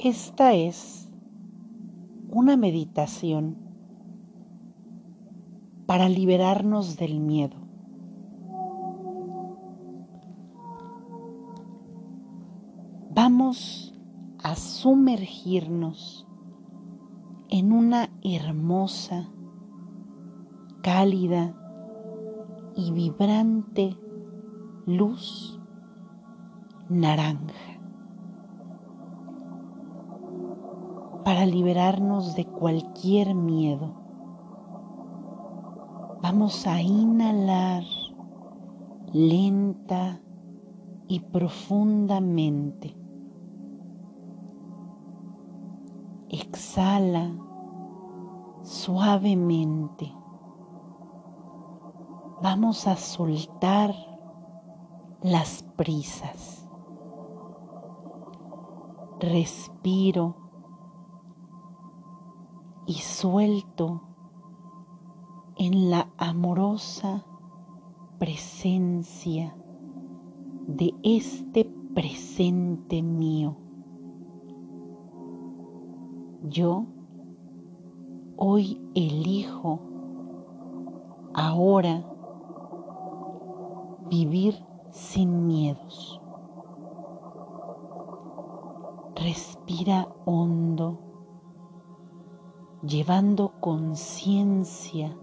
Esta es una meditación para liberarnos del miedo. Vamos a sumergirnos en una hermosa, cálida y vibrante luz naranja para liberarnos de cualquier miedo. Vamos a inhalar lenta y profundamente. Exhala suavemente. Vamos a soltar las prisas. Respiro y suelto en la amorosa presencia de este presente mío. Yo hoy elijo ahora vivir sin miedos. Respira hondo, llevando conciencia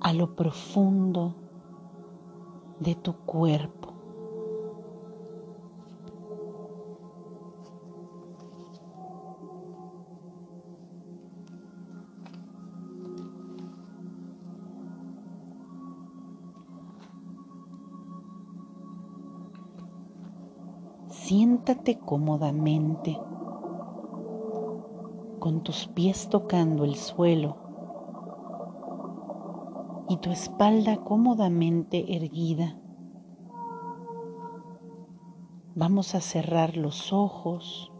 a lo profundo de tu cuerpo. Siéntate cómodamente con tus pies tocando el suelo y tu espalda cómodamente erguida. Vamos a cerrar los ojos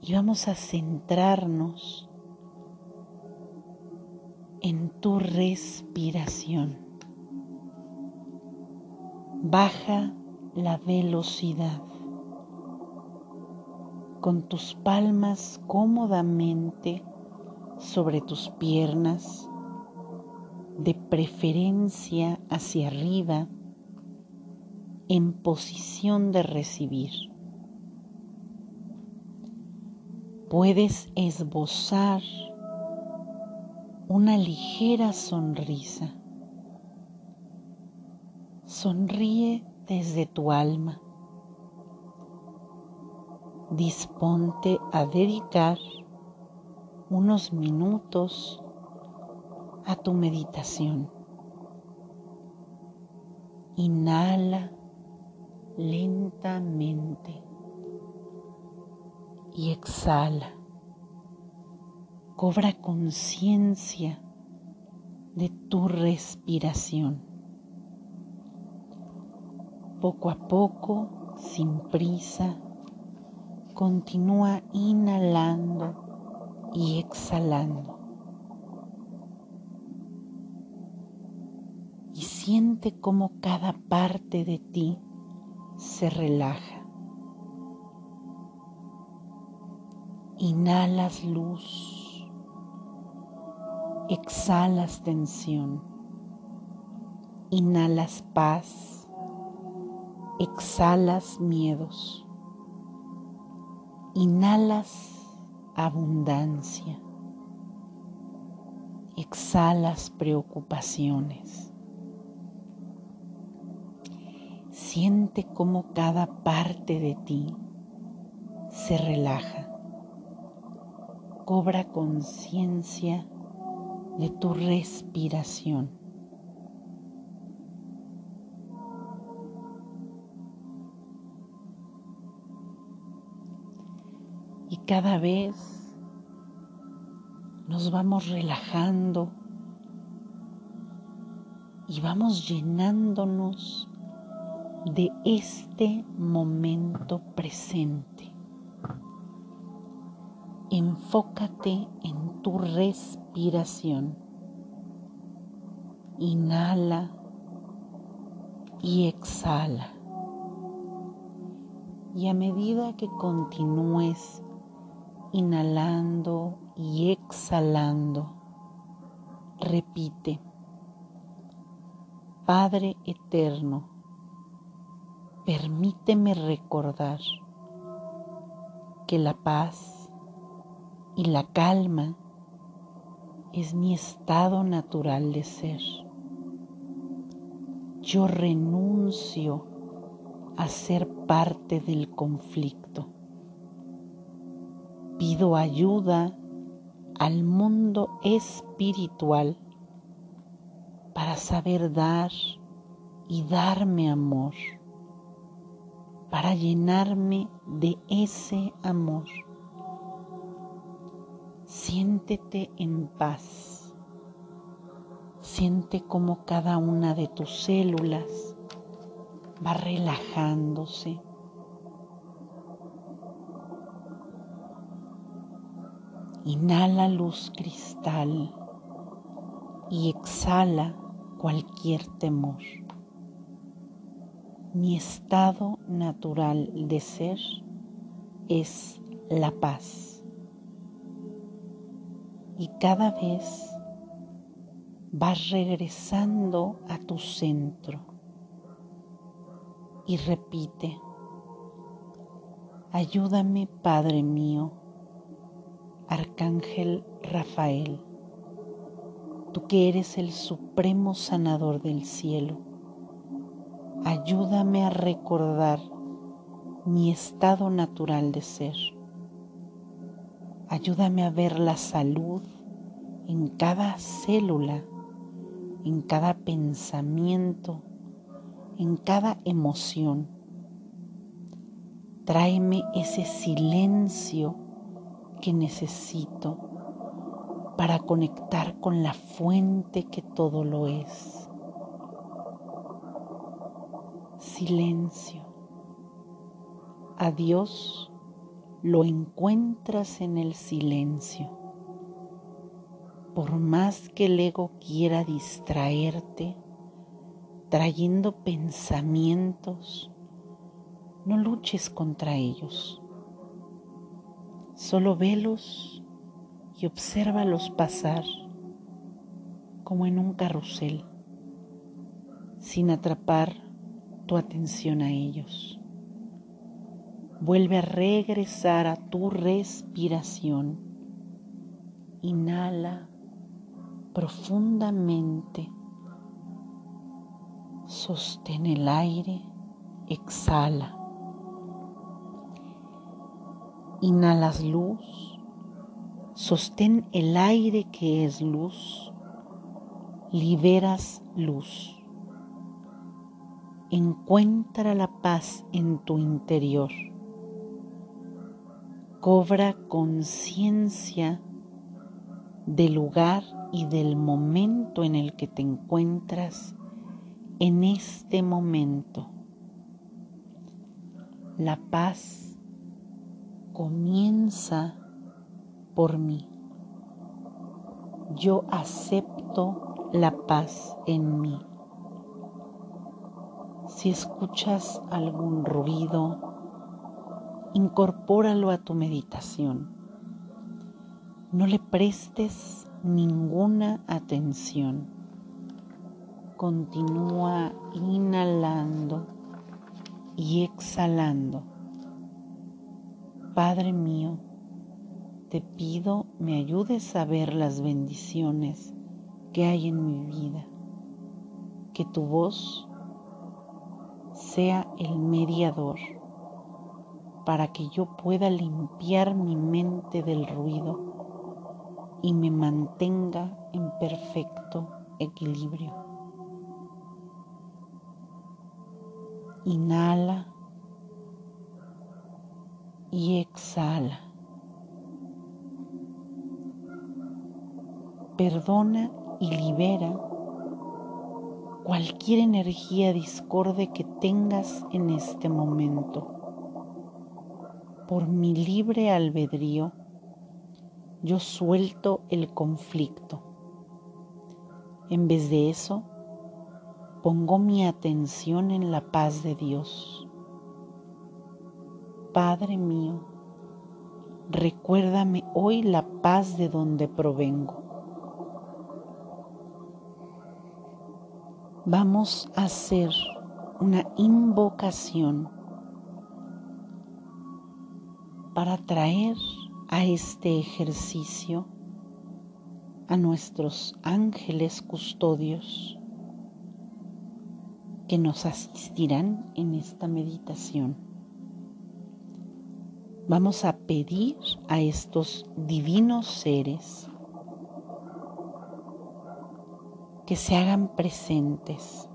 y vamos a centrarnos en tu respiración. Baja la velocidad con tus palmas cómodamente sobre tus piernas, de preferencia hacia arriba, en posición de recibir. Puedes esbozar una ligera sonrisa Sonríe desde tu alma. Disponte a dedicar unos minutos a tu meditación. Inhala lentamente y exhala. Cobra conciencia de tu respiración poco a poco, sin prisa, continúa inhalando y exhalando. Y siente cómo cada parte de ti se relaja. Inhalas luz, exhalas tensión, inhalas paz exhalas miedos, inhalas abundancia, exhalas preocupaciones. Siente cómo cada parte de ti se relaja, cobra conciencia de tu respiración. Cada vez nos vamos relajando y vamos llenándonos de este momento presente. Enfócate en tu respiración. Inhala y exhala. Y a medida que continúes inhalando y exhalando, repite, Padre eterno, permíteme recordar que la paz y la calma es mi estado natural de ser. Yo renuncio a ser parte del conflicto. Pido ayuda al mundo espiritual para saber dar y darme amor, para llenarme de ese amor. Siéntete en paz. Siente como cada una de tus células va relajándose. Inhala luz cristal y exhala cualquier temor. Mi estado natural de ser es la paz. Y cada vez vas regresando a tu centro y repite, ayúdame Padre mío, Arcángel Rafael tú que eres el supremo sanador del cielo, ayúdame a recordar mi estado natural de ser. Ayúdame a ver la salud en cada célula, en cada pensamiento, en cada emoción. Tráeme ese silencio que necesito para conectar con la fuente que todo lo es. Silencio. A Dios lo encuentras en el silencio. Por más que el ego quiera distraerte, trayendo pensamientos, no luches contra ellos. Solo velos y obsérvalos pasar como en un carrusel, sin atrapar tu atención a ellos. Vuelve a regresar a tu respiración. Inhala profundamente. Sostén el aire. Exhala. Inhalas luz Sostén el aire que es luz, liberas luz. Encuentra la paz en tu interior. Cobra conciencia del lugar y del momento en el que te encuentras en este momento. La paz comienza por mí. Yo acepto la paz en mí. Si escuchas algún ruido, incorpóralo a tu meditación. No le prestes ninguna atención. Continúa inhalando y exhalando. Padre mío, te pido me ayudes a ver las bendiciones que hay en mi vida, que tu voz sea el mediador para que yo pueda limpiar mi mente del ruido y me mantenga en perfecto equilibrio. Inhala y exhala. perdona y libera cualquier energía discorde que tengas en este momento. Por mi libre albedrío, yo suelto el conflicto. En vez de eso, pongo mi atención en la paz de Dios. Padre mío, recuérdame hoy la paz de donde provengo. Vamos a hacer una invocación para traer a este ejercicio a nuestros ángeles custodios que nos asistirán en esta meditación. Vamos a pedir a estos divinos seres que se hagan presentes,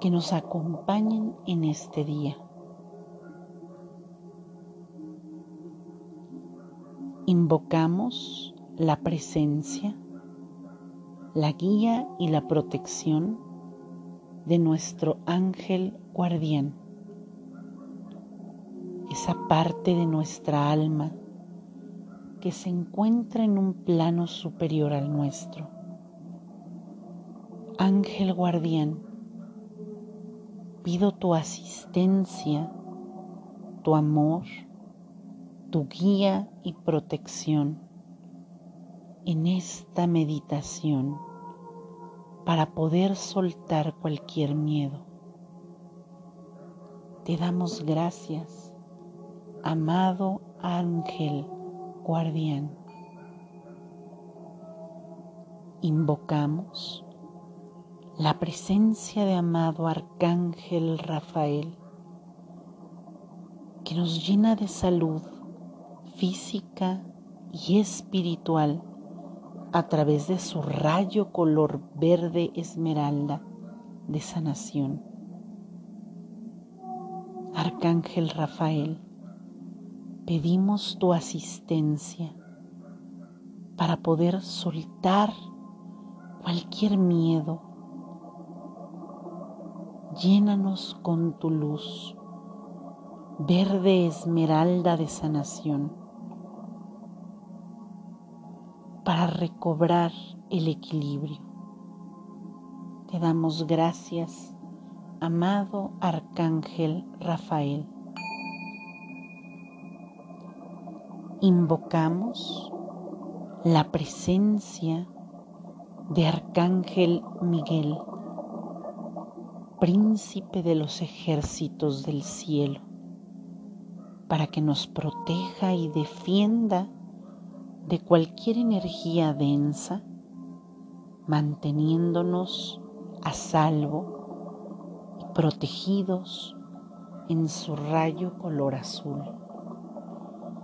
que nos acompañen en este día. Invocamos la presencia, la guía y la protección de nuestro ángel guardián, esa parte de nuestra alma que se encuentra en un plano superior al nuestro. Ángel guardián, pido tu asistencia, tu amor, tu guía y protección en esta meditación para poder soltar cualquier miedo. Te damos gracias, amado ángel guardián. Invocamos la presencia de amado arcángel Rafael que nos llena de salud física y espiritual a través de su rayo color verde esmeralda de sanación. Arcángel Rafael, pedimos tu asistencia para poder soltar cualquier miedo. Llénanos con tu luz, verde esmeralda de sanación para recobrar el equilibrio. Te damos gracias, amado Arcángel Rafael. Invocamos la presencia de Arcángel Miguel, príncipe de los ejércitos del cielo, para que nos proteja y defienda de cualquier energía densa, manteniéndonos a salvo y protegidos en su rayo color azul.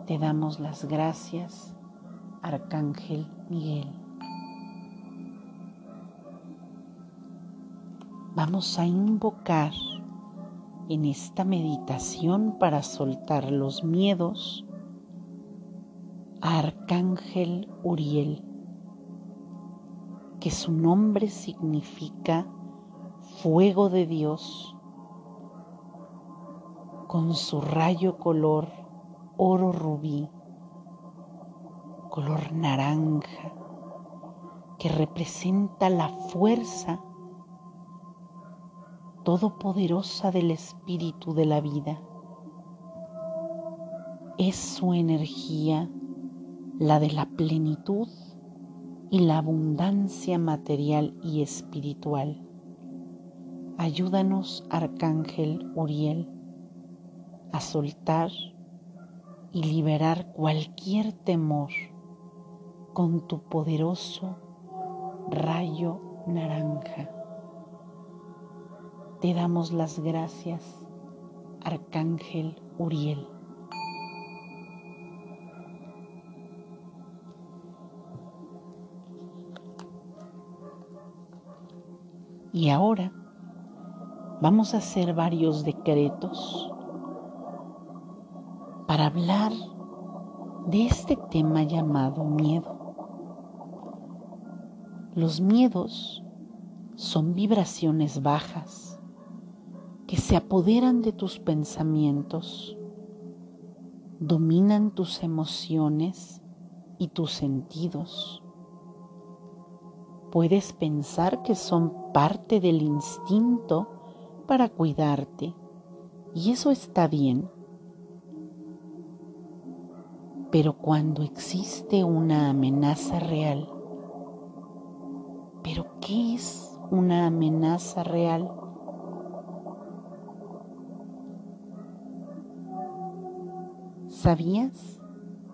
Te damos las gracias, Arcángel Miguel. Vamos a invocar en esta meditación para soltar los miedos Arcángel Uriel, que su nombre significa fuego de Dios, con su rayo color oro rubí, color naranja, que representa la fuerza todopoderosa del espíritu de la vida. Es su energía la de la plenitud y la abundancia material y espiritual. Ayúdanos, Arcángel Uriel, a soltar y liberar cualquier temor con tu poderoso rayo naranja. Te damos las gracias, Arcángel Uriel. Y ahora vamos a hacer varios decretos para hablar de este tema llamado miedo. Los miedos son vibraciones bajas que se apoderan de tus pensamientos, dominan tus emociones y tus sentidos Puedes pensar que son parte del instinto para cuidarte y eso está bien, Pero cuando existe una amenaza real, ¿pero qué es una amenaza real? ¿Sabías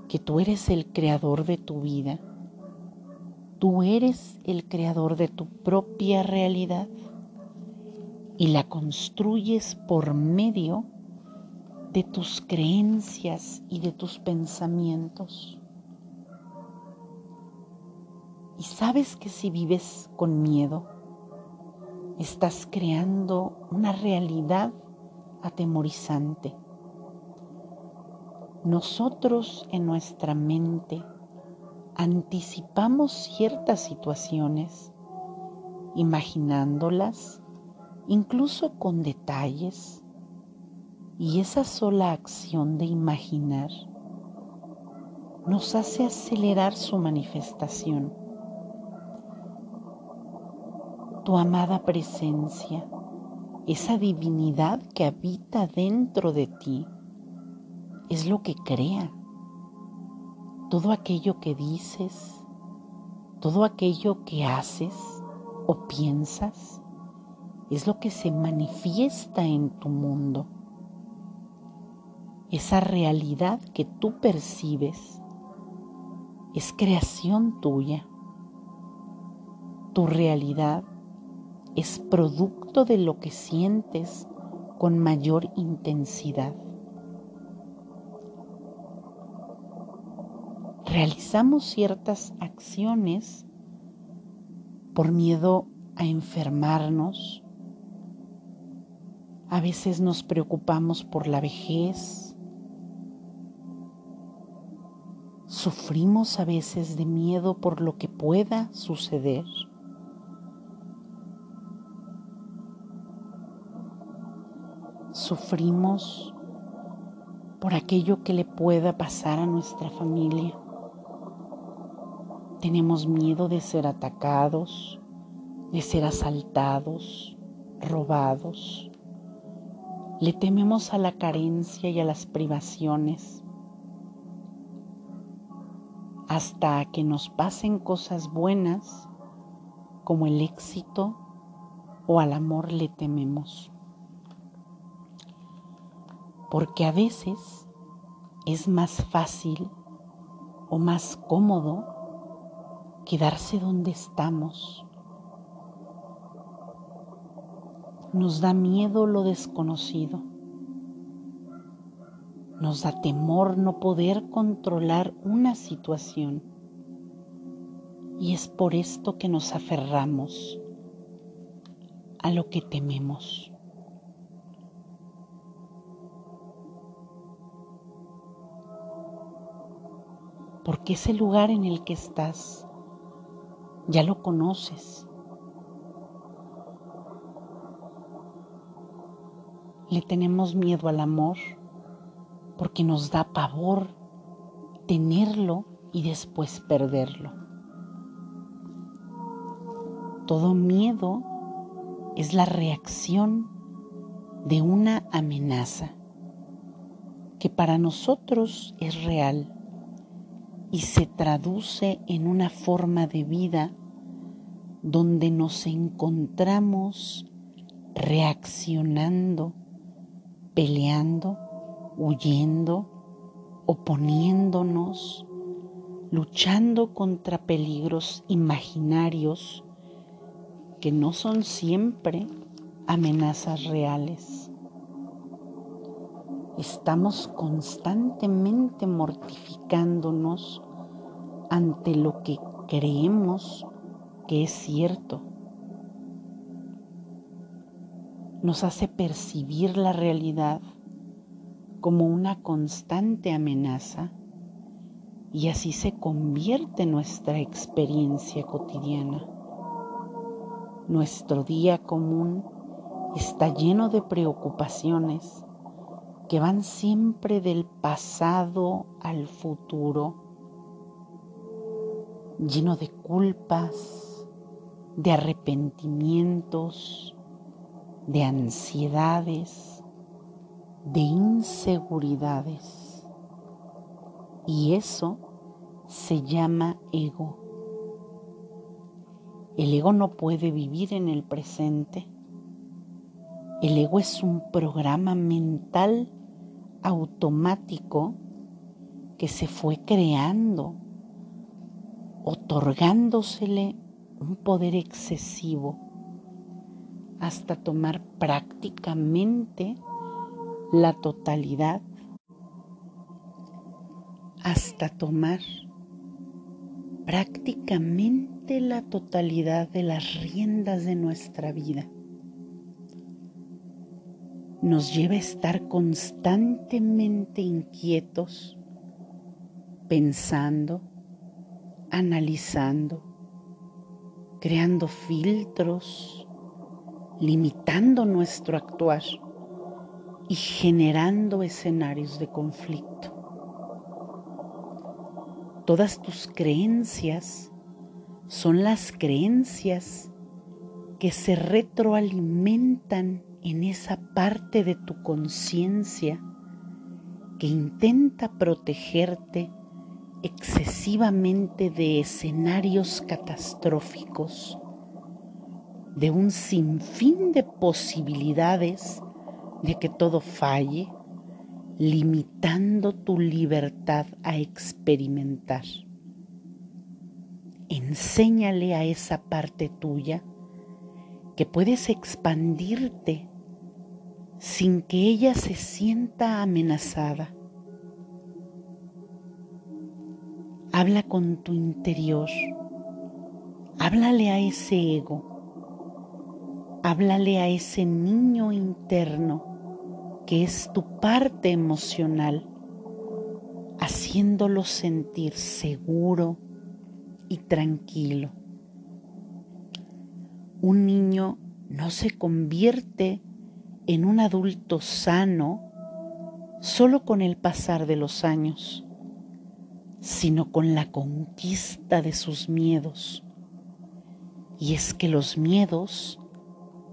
que tú eres el creador de tu vida? Tú eres el creador de tu propia realidad y la construyes por medio de tus creencias y de tus pensamientos. Y sabes que si vives con miedo, estás creando una realidad atemorizante. Nosotros en nuestra mente anticipamos ciertas situaciones, imaginándolas, incluso con detalles, y esa sola acción de imaginar nos hace acelerar su manifestación. Tu amada presencia, esa divinidad que habita dentro de ti, es lo que crea. Todo aquello que dices, todo aquello que haces o piensas, es lo que se manifiesta en tu mundo esa realidad que tú percibes es creación tuya. Tu realidad es producto de lo que sientes con mayor intensidad. Realizamos ciertas acciones por miedo a enfermarnos. A veces nos preocupamos por la vejez, Sufrimos a veces de miedo por lo que pueda suceder. Sufrimos por aquello que le pueda pasar a nuestra familia. Tenemos miedo de ser atacados, de ser asaltados, robados. Le tememos a la carencia y a las privaciones hasta que nos pasen cosas buenas como el éxito o al amor le tememos. Porque a veces es más fácil o más cómodo quedarse donde estamos. Nos da miedo lo desconocido nos da temor no poder controlar una situación. Y es por esto que nos aferramos a lo que tememos. Porque ese lugar en el que estás ya lo conoces. Le tenemos miedo al amor porque nos da pavor tenerlo y después perderlo. Todo miedo es la reacción de una amenaza que para nosotros es real y se traduce en una forma de vida donde nos encontramos reaccionando, peleando huyendo, oponiéndonos, luchando contra peligros imaginarios que no son siempre amenazas reales. Estamos constantemente mortificándonos ante lo que creemos que es cierto. Nos hace percibir la realidad como una constante amenaza y así se convierte nuestra experiencia cotidiana. Nuestro día común está lleno de preocupaciones que van siempre del pasado al futuro, lleno de culpas, de arrepentimientos, de ansiedades, de inseguridades. Y eso se llama ego. El ego no puede vivir en el presente. El ego es un programa mental automático que se fue creando, otorgándosele un poder excesivo hasta tomar prácticamente la totalidad, hasta tomar prácticamente la totalidad de las riendas de nuestra vida. Nos lleva a estar constantemente inquietos, pensando, analizando, creando filtros, limitando nuestro actuar y generando escenarios de conflicto. Todas tus creencias son las creencias que se retroalimentan en esa parte de tu conciencia que intenta protegerte excesivamente de escenarios catastróficos, de un sinfín de posibilidades de que todo falle, limitando tu libertad a experimentar. Enséñale a esa parte tuya que puedes expandirte sin que ella se sienta amenazada. Habla con tu interior, háblale a ese ego, háblale a ese niño interno que es tu parte emocional, haciéndolo sentir seguro y tranquilo. Un niño no se convierte en un adulto sano solo con el pasar de los años, sino con la conquista de sus miedos. Y es que los miedos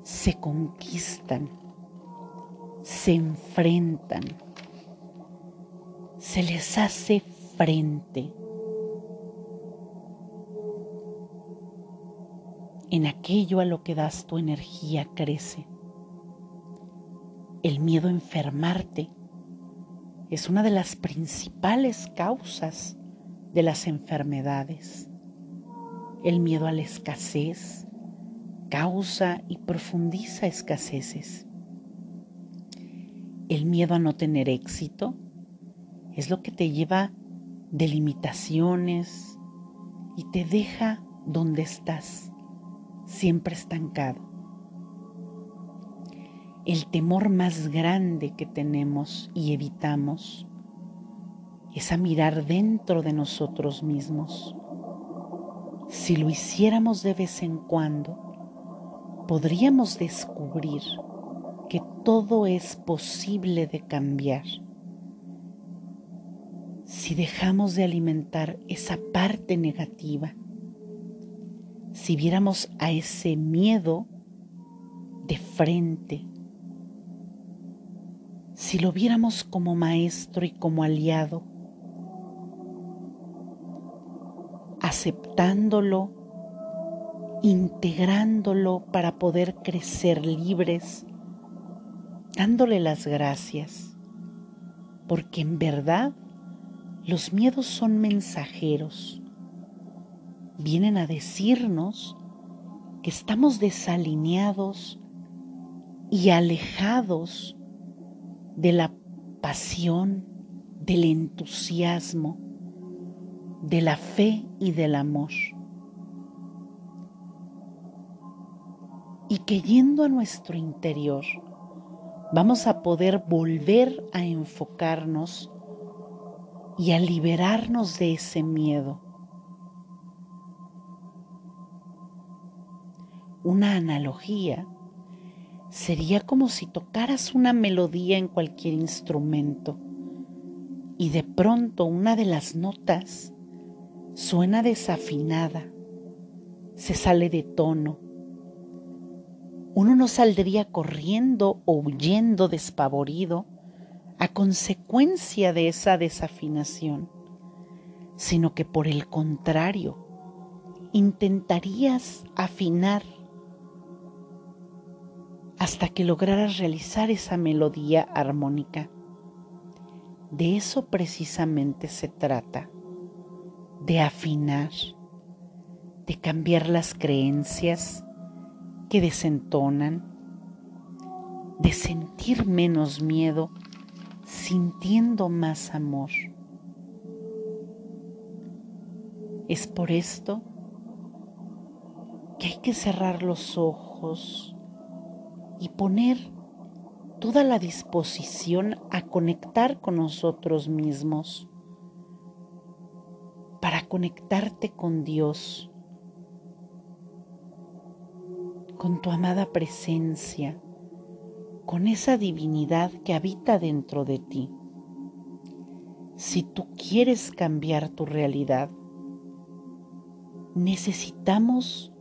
se conquistan se enfrentan, se les hace frente. En aquello a lo que das tu energía crece. El miedo a enfermarte es una de las principales causas de las enfermedades. El miedo a la escasez causa y profundiza escaseces. El miedo a no tener éxito es lo que te lleva de limitaciones y te deja donde estás, siempre estancado. El temor más grande que tenemos y evitamos es a mirar dentro de nosotros mismos. Si lo hiciéramos de vez en cuando, podríamos descubrir que todo es posible de cambiar. Si dejamos de alimentar esa parte negativa, si viéramos a ese miedo de frente, si lo viéramos como maestro y como aliado, aceptándolo, integrándolo para poder crecer libres dándole las gracias, porque en verdad los miedos son mensajeros. Vienen a decirnos que estamos desalineados y alejados de la pasión, del entusiasmo, de la fe y del amor. Y que yendo a nuestro interior, vamos a poder volver a enfocarnos y a liberarnos de ese miedo. Una analogía sería como si tocaras una melodía en cualquier instrumento y de pronto una de las notas suena desafinada, se sale de tono uno no saldría corriendo o huyendo despavorido a consecuencia de esa desafinación, sino que por el contrario, intentarías afinar hasta que lograras realizar esa melodía armónica. De eso precisamente se trata, de afinar, de cambiar las creencias que desentonan, de sentir menos miedo, sintiendo más amor. Es por esto que hay que cerrar los ojos y poner toda la disposición a conectar con nosotros mismos, para conectarte con Dios, con tu amada presencia, con esa divinidad que habita dentro de ti. Si tú quieres cambiar tu realidad, necesitamos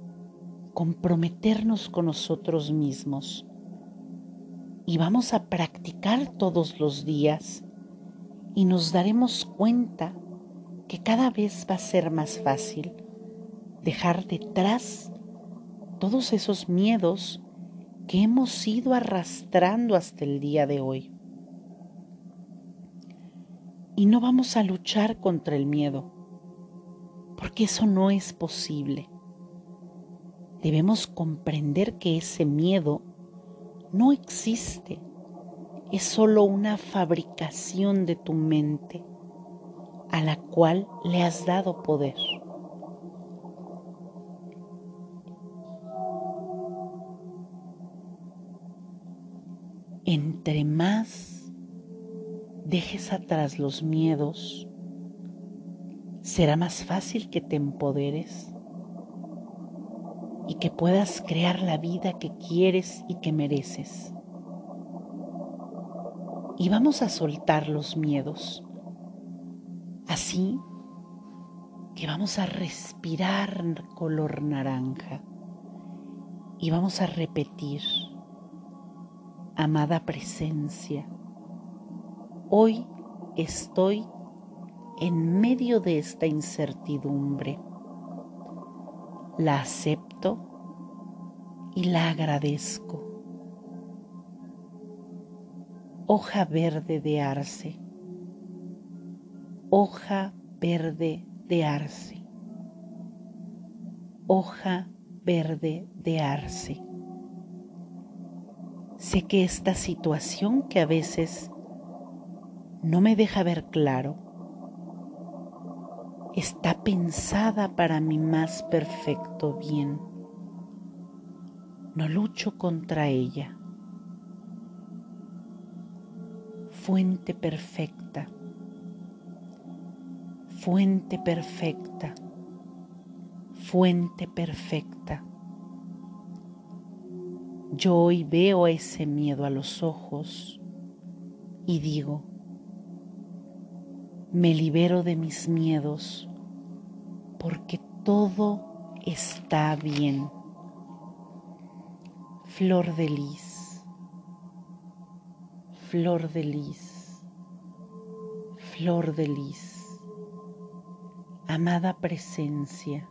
comprometernos con nosotros mismos y vamos a practicar todos los días y nos daremos cuenta que cada vez va a ser más fácil dejar detrás todos esos miedos que hemos ido arrastrando hasta el día de hoy. Y no vamos a luchar contra el miedo, porque eso no es posible. Debemos comprender que ese miedo no existe, es solo una fabricación de tu mente a la cual le has dado poder. Entre más dejes atrás los miedos, será más fácil que te empoderes y que puedas crear la vida que quieres y que mereces. Y vamos a soltar los miedos. Así que vamos a respirar color naranja y vamos a repetir, amada presencia, hoy estoy en medio de esta incertidumbre. La acepto y la agradezco. Hoja verde de arce, hoja verde de arce, hoja verde de arce. Sé que esta situación que a veces no me deja ver claro, está pensada para mi más perfecto bien no lucho contra ella. Fuente perfecta, fuente perfecta, fuente perfecta. Yo hoy veo ese miedo a los ojos y digo, me libero de mis miedos porque todo está bien flor de lis, flor de lis, flor de lis. Amada presencia,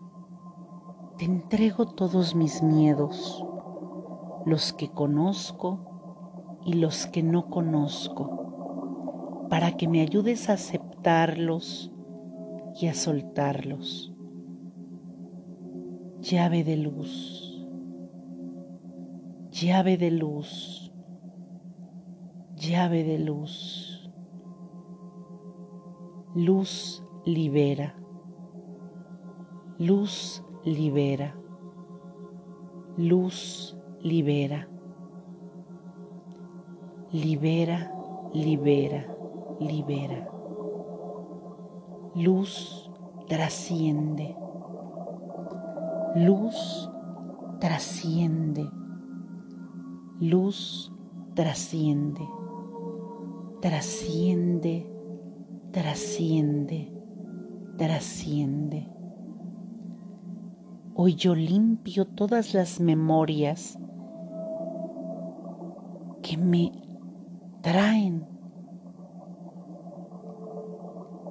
te entrego todos mis miedos, los que conozco y los que no conozco, para que me ayudes a aceptarlos y a soltarlos. Llave de luz llave de luz, llave de luz. Luz libera, luz libera, luz libera, libera, libera, libera. Luz trasciende, luz trasciende luz trasciende, trasciende, trasciende, trasciende. Hoy yo limpio todas las memorias que me traen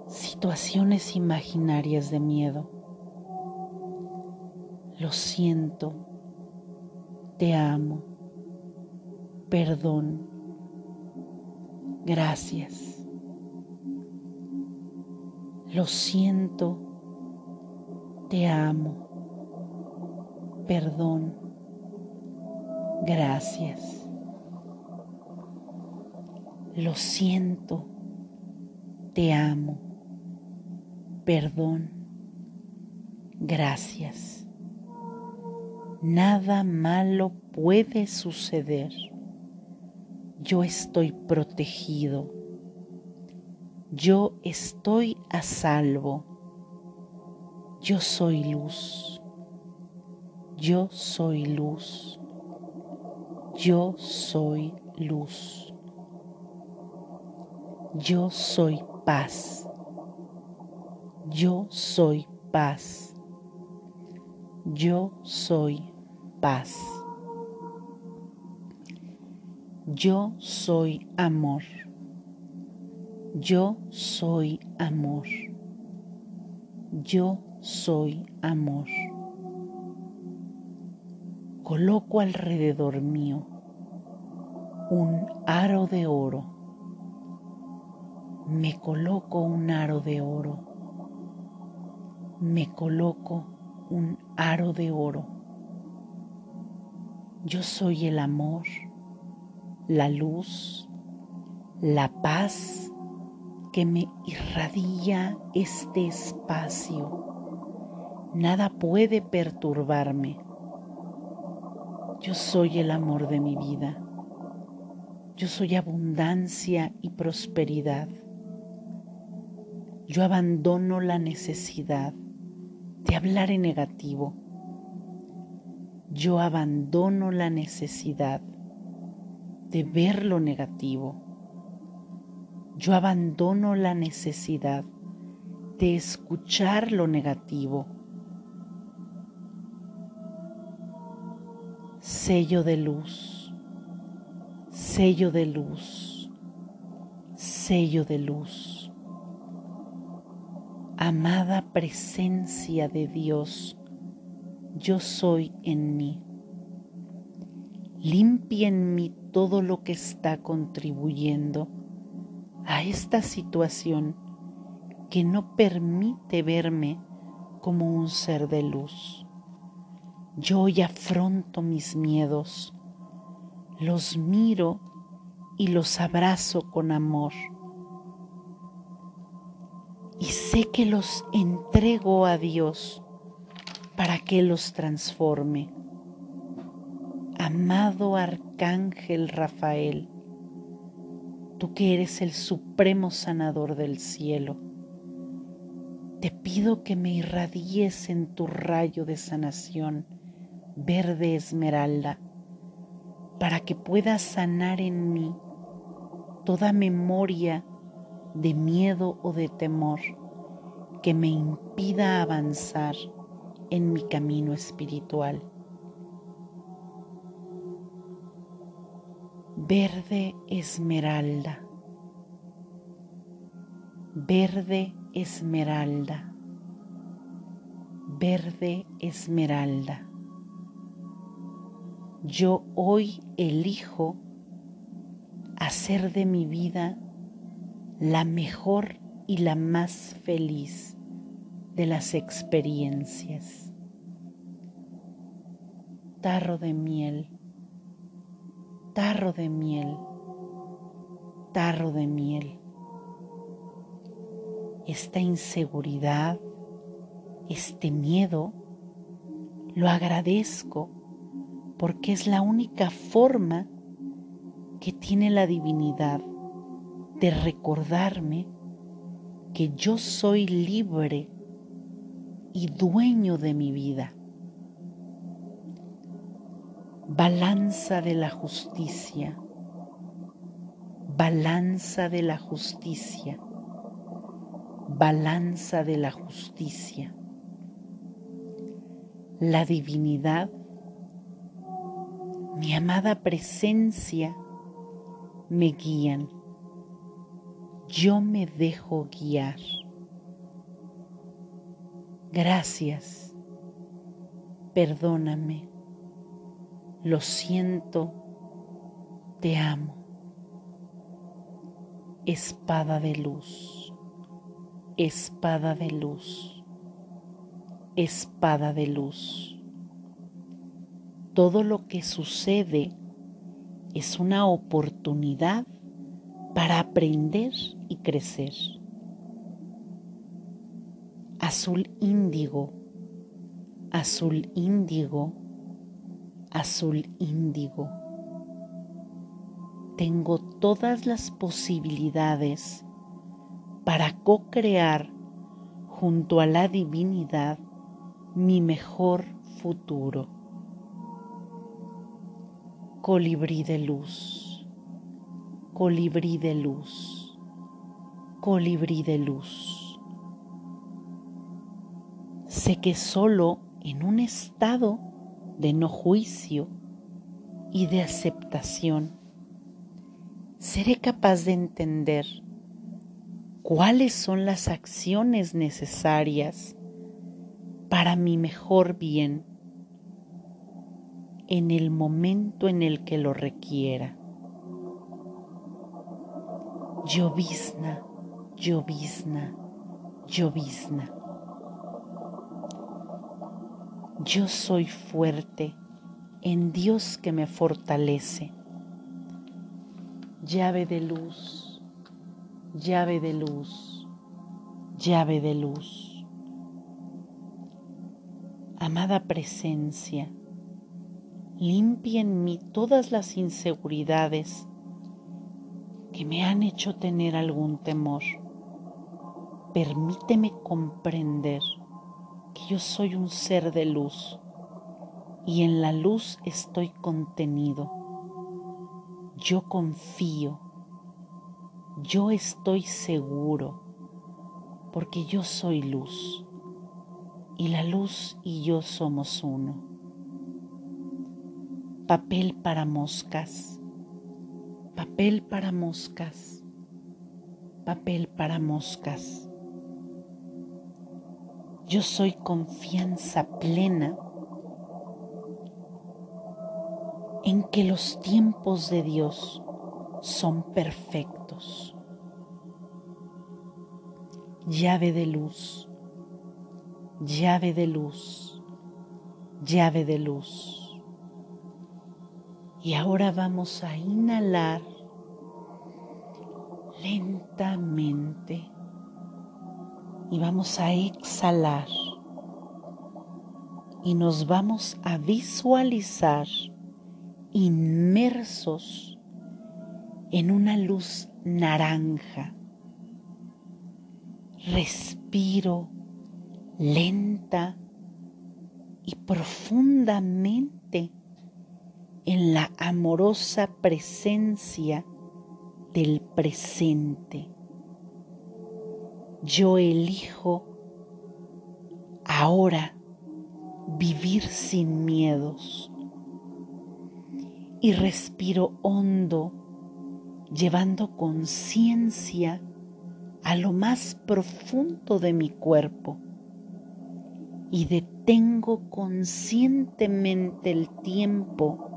situaciones imaginarias de miedo. Lo siento, te amo, perdón, gracias. Lo siento, te amo, perdón, gracias. Lo siento, te amo, perdón, gracias. Nada malo puede suceder. Yo estoy protegido. Yo estoy a salvo. Yo soy luz. Yo soy luz. Yo soy luz. Yo soy paz. Yo soy paz. Yo soy paz. Yo soy amor. Yo soy amor. Yo soy amor. Coloco alrededor mío un aro de oro. Me coloco un aro de oro. Me coloco un aro de oro. Yo soy el amor, la luz, la paz que me irradia este espacio Nada puede perturbarme. Yo soy el amor de mi vida. Yo soy abundancia y prosperidad. Yo abandono la necesidad de hablar en negativo. Yo abandono la necesidad de ver lo negativo. Yo abandono la necesidad de escuchar lo negativo sello de luz, sello de luz, sello de luz. Amada presencia de Dios, yo soy en mí. Limpia en mí todo lo que está contribuyendo a esta situación que no permite verme como un ser de luz. Yo hoy afronto mis miedos, los miro y los abrazo con amor. Y sé que los entrego a Dios para que los transforme. Amado Arcángel Rafael, tú que eres el supremo sanador del cielo, te pido que me irradies en tu rayo de sanación verde esmeralda, para que pueda sanar en mí toda memoria de miedo o de temor que me impida avanzar en mi camino espiritual. Verde esmeralda, verde esmeralda, verde esmeralda. Yo hoy elijo hacer de mi vida la mejor y la más feliz de las experiencias. Tarro de miel, tarro de miel, tarro de miel. Esta inseguridad, este miedo, lo agradezco porque es la única forma que tiene la divinidad de recordarme que yo soy libre y dueño de mi vida. Balanza de la justicia, balanza de la justicia, balanza de la justicia. La divinidad mi amada presencia me guían. Yo me dejo guiar. Gracias. Perdóname. Lo siento. Te amo. Espada de luz. Espada de luz. Espada de luz. Todo lo que sucede es una oportunidad para aprender y crecer. Azul índigo, azul índigo, azul índigo. Tengo todas las posibilidades para co-crear junto a la divinidad mi mejor futuro. Colibrí de luz, colibrí de luz, colibrí de luz. Sé que solo en un estado de no juicio y de aceptación seré capaz de entender cuáles son las acciones necesarias para mi mejor bien en el momento en el que lo requiera. Llovizna, llovizna, llovizna. Yo soy fuerte en Dios que me fortalece. Llave de luz, llave de luz, llave de luz. Amada presencia, limpia en mí todas las inseguridades que me han hecho tener algún temor. Permíteme comprender que yo soy un ser de luz y en la luz estoy contenido. Yo confío, yo estoy seguro, porque yo soy luz y la luz y yo somos uno papel para moscas, papel para moscas, papel para moscas. Yo soy confianza plena en que los tiempos de Dios son perfectos. Llave de luz, llave de luz, llave de luz. Y ahora vamos a inhalar lentamente y vamos a exhalar y nos vamos a visualizar inmersos en una luz naranja. Respiro lenta y profundamente en la amorosa presencia del presente. Yo elijo ahora vivir sin miedos y respiro hondo llevando conciencia a lo más profundo de mi cuerpo y detengo conscientemente el tiempo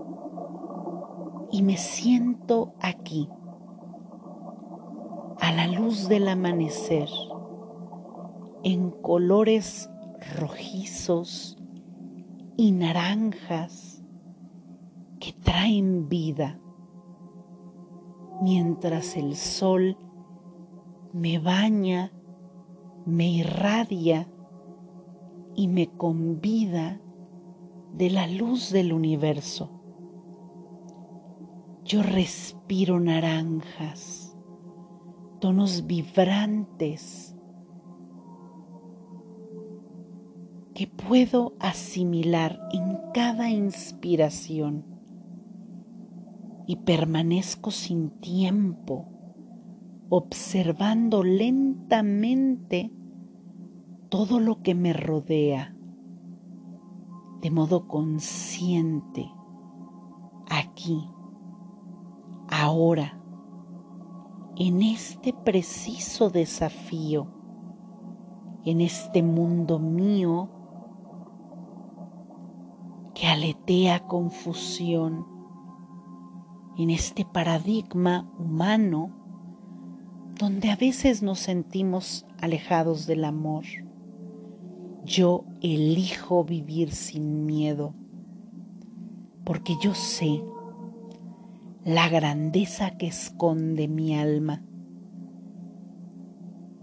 y me siento aquí, a la luz del amanecer, en colores rojizos y naranjas que traen vida, mientras el sol me baña, me irradia y me convida de la luz del universo. Yo respiro naranjas, tonos vibrantes que puedo asimilar en cada inspiración y permanezco sin tiempo observando lentamente todo lo que me rodea de modo consciente aquí ahora, en este preciso desafío, en este mundo mío que aletea confusión, en este paradigma humano donde a veces nos sentimos alejados del amor. Yo elijo vivir sin miedo, porque yo sé la grandeza que esconde mi alma,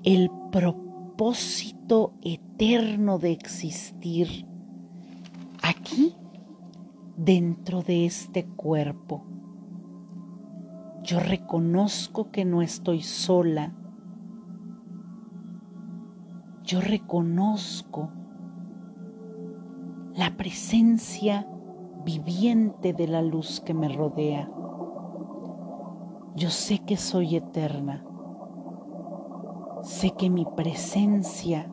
el propósito eterno de existir aquí dentro de este cuerpo. Yo reconozco que no estoy sola. Yo reconozco la presencia viviente de la luz que me rodea. Yo sé que soy eterna. Sé que mi presencia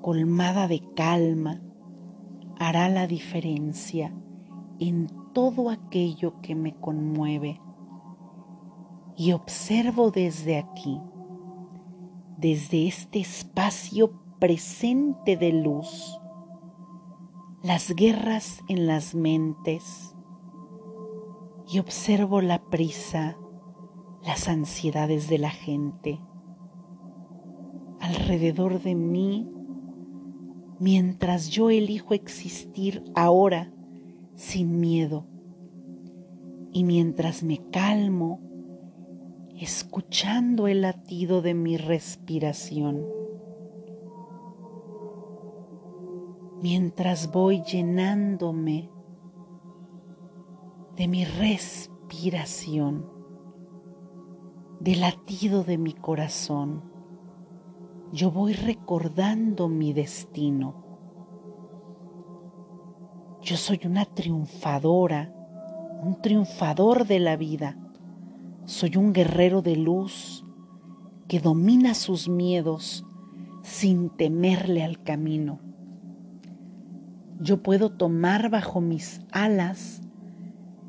colmada de calma hará la diferencia en todo aquello que me conmueve. Y observo desde aquí, desde este espacio presente de luz, las guerras en las mentes y observo la prisa, las ansiedades de la gente alrededor de mí mientras yo elijo existir ahora sin miedo. Y mientras me calmo escuchando el latido de mi respiración, mientras voy llenándome de mi respiración, del latido de mi corazón, yo voy recordando mi destino. Yo soy una triunfadora, un triunfador de la vida. Soy un guerrero de luz que domina sus miedos sin temerle al camino. Yo puedo tomar bajo mis alas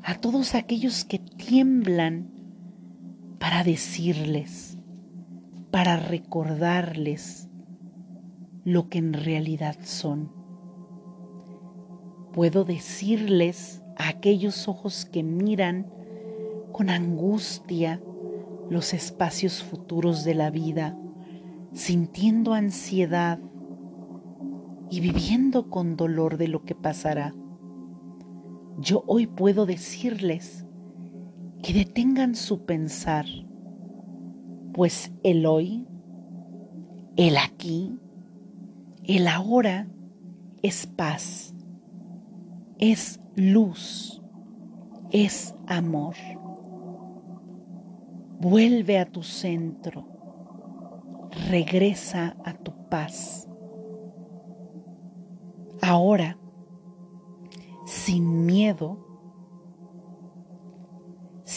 a todos aquellos que tiemblan para decirles, para recordarles lo que en realidad son. Puedo decirles a aquellos ojos que miran con angustia los espacios futuros de la vida, sintiendo ansiedad y viviendo con dolor de lo que pasará. Yo hoy puedo decirles que detengan su pensar pues el hoy, el aquí, el ahora es paz, es luz, es amor. Vuelve a tu centro, regresa a tu paz. Ahora, sin miedo,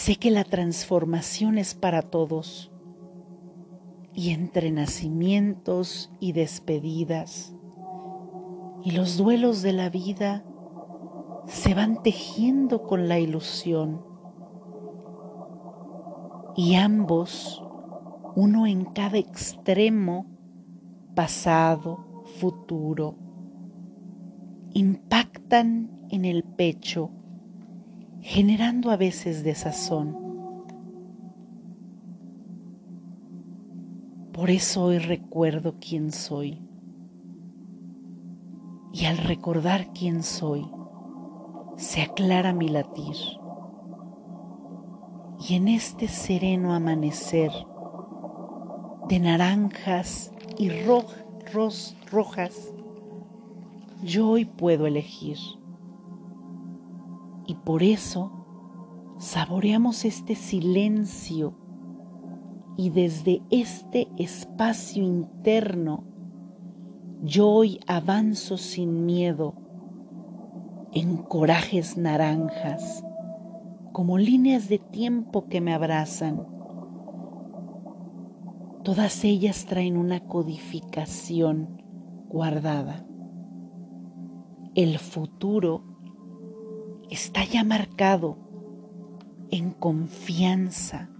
sé que la transformación es para todos. Y entre nacimientos y despedidas y los duelos de la vida se van tejiendo con la ilusión. Y ambos, uno en cada extremo, pasado, futuro, impactan en el pecho, generando a veces desazón Por eso hoy recuerdo quién soy. Y al recordar quién soy, se aclara mi latir. Y en este sereno amanecer de naranjas y rojas, yo hoy puedo elegir. Y por eso saboreamos este silencio y desde este espacio interno yo hoy avanzo sin miedo en corajes naranjas, como líneas de tiempo que me abrazan. Todas ellas traen una codificación guardada. El futuro está ya marcado en confianza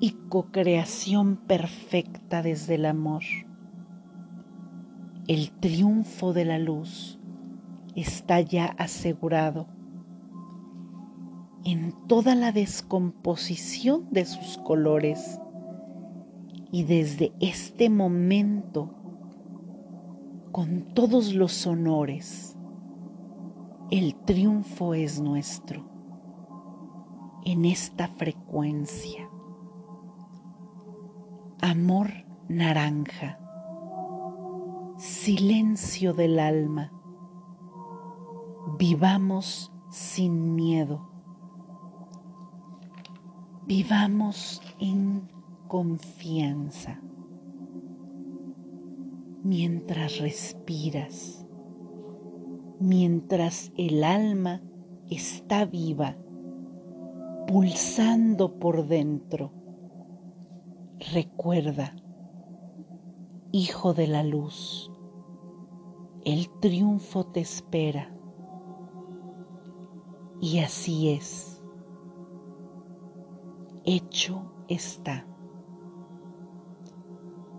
y co-creación perfecta desde el amor. El triunfo de la luz está ya asegurado en toda la descomposición de sus colores y desde este momento con todos los honores el triunfo es nuestro. En esta frecuencia. Amor naranja, silencio del alma, vivamos sin miedo, vivamos en confianza. Mientras respiras, mientras el alma está viva, pulsando por dentro. Recuerda, hijo de la luz, el triunfo te espera. Y así es. Hecho está.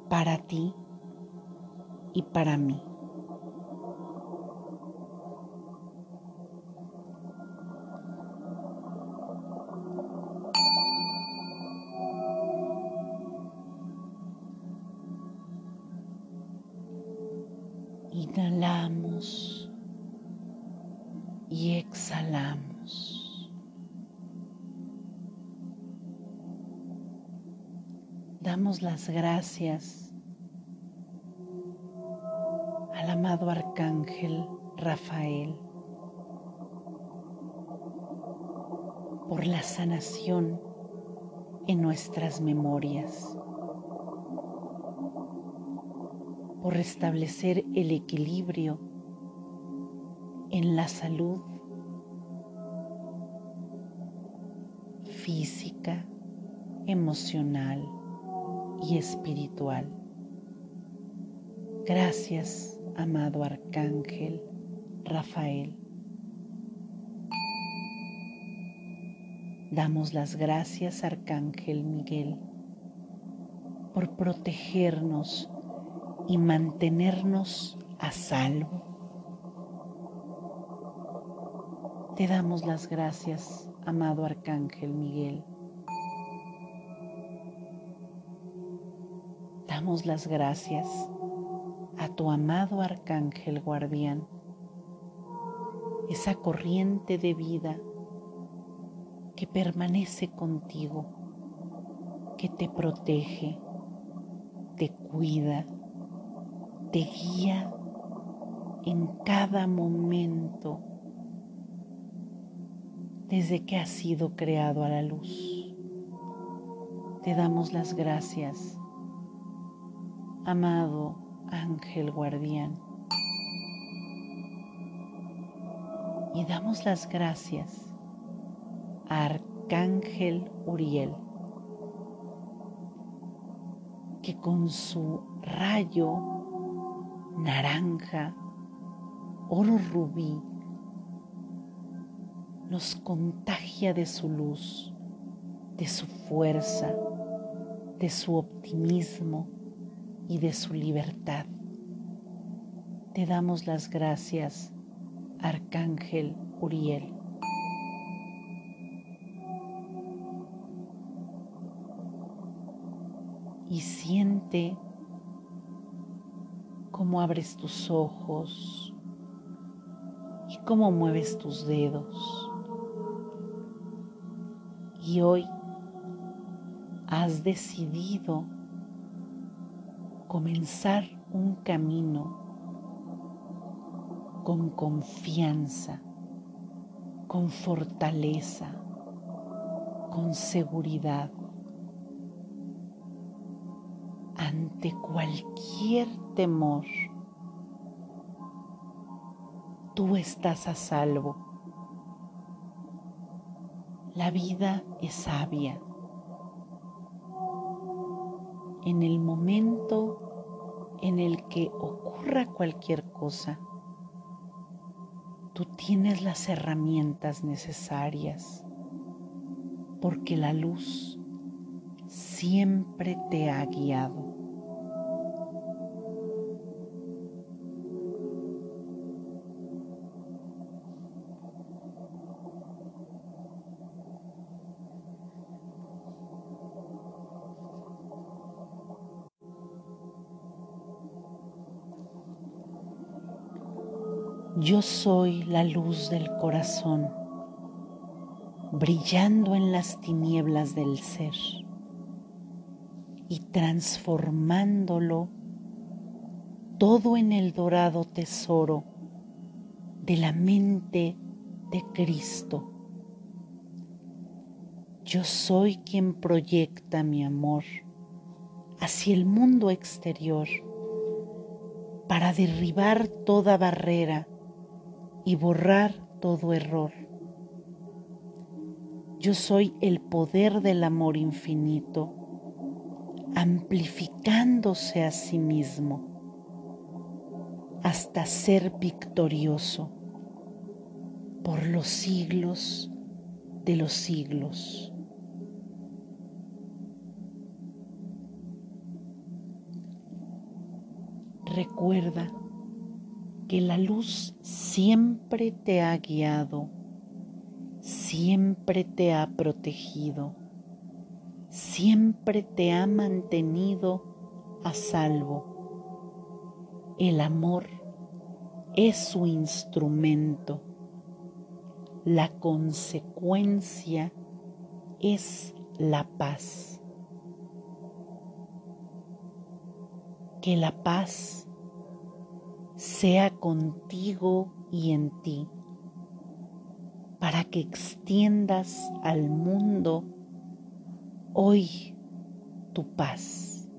Para ti y para mí. Gracias al amado Arcángel Rafael por la sanación en nuestras memorias. por restablecer el equilibrio en la salud física, emocional y espiritual. Gracias, amado Arcángel Rafael. Damos las gracias, Arcángel Miguel, por protegernos y mantenernos a salvo. Te damos las gracias, amado Arcángel Miguel. Damos las gracias a tu amado Arcángel Guardián, esa corriente de vida que permanece contigo, que te protege, te cuida te guía en cada momento desde que has sido creado a la luz. Te damos las gracias, amado ángel guardián. Y damos las gracias a Arcángel Uriel, que con su rayo naranja, oro rubí, nos contagia de su luz, de su fuerza, de su optimismo y de su libertad. Te damos las gracias, Arcángel Uriel. Y siente cómo abres tus ojos y cómo mueves tus dedos. Y hoy has decidido comenzar un camino con confianza, con fortaleza, con seguridad ante cualquier temor. Tú estás a salvo. La vida es sabia. En el momento en el que ocurra cualquier cosa, tú tienes las herramientas necesarias porque la luz siempre te ha guiado. La luz del corazón, brillando en las tinieblas del ser y transformándolo todo en el dorado tesoro de la mente de Cristo. Yo soy quien proyecta mi amor hacia el mundo exterior para derribar toda barrera y borrar todo error. Yo soy el poder del amor infinito, amplificándose a sí mismo hasta ser victorioso por los siglos de los siglos. Recuerda que la luz siempre te ha guiado, siempre te ha protegido, siempre te ha mantenido a salvo. El amor es su instrumento. La consecuencia es la paz. Que la paz sea contigo y en ti, para que extiendas al mundo hoy tu paz.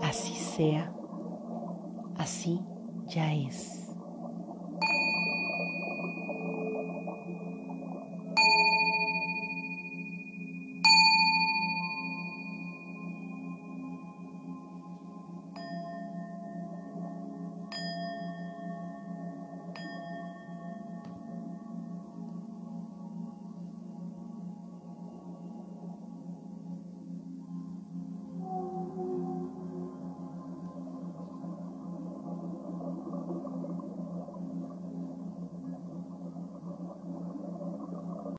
Así sea, así ya es.